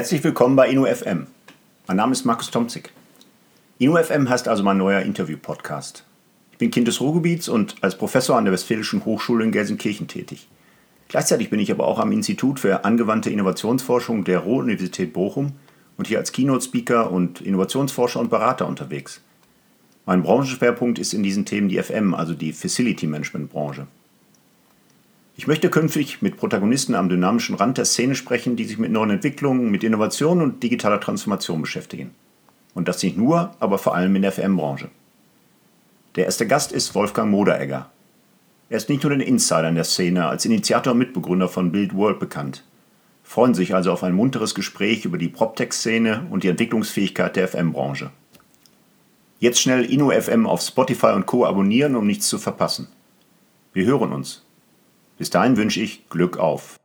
Herzlich willkommen bei InnoFM. Mein Name ist Markus Tomzig. InnoFM heißt also mein neuer Interview-Podcast. Ich bin Kind des Ruhrgebiets und als Professor an der Westfälischen Hochschule in Gelsenkirchen tätig. Gleichzeitig bin ich aber auch am Institut für angewandte Innovationsforschung der Ruhr-Universität Bochum und hier als Keynote-Speaker und Innovationsforscher und Berater unterwegs. Mein Branchenschwerpunkt ist in diesen Themen die FM, also die Facility Management Branche. Ich möchte künftig mit Protagonisten am dynamischen Rand der Szene sprechen, die sich mit neuen Entwicklungen, mit Innovation und digitaler Transformation beschäftigen. Und das nicht nur, aber vor allem in der FM-Branche. Der erste Gast ist Wolfgang Moderegger. Er ist nicht nur den Insidern der Szene, als Initiator und Mitbegründer von Build World bekannt. Freuen sich also auf ein munteres Gespräch über die PropTech-Szene und die Entwicklungsfähigkeit der FM-Branche. Jetzt schnell InnoFM auf Spotify und Co. abonnieren, um nichts zu verpassen. Wir hören uns. Bis dahin wünsche ich Glück auf.